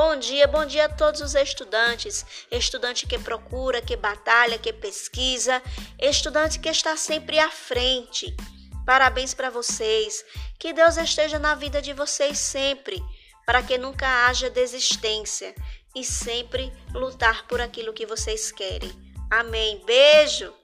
Bom dia, bom dia a todos os estudantes. Estudante que procura, que batalha, que pesquisa, estudante que está sempre à frente. Parabéns para vocês. Que Deus esteja na vida de vocês sempre, para que nunca haja desistência e sempre lutar por aquilo que vocês querem. Amém. Beijo.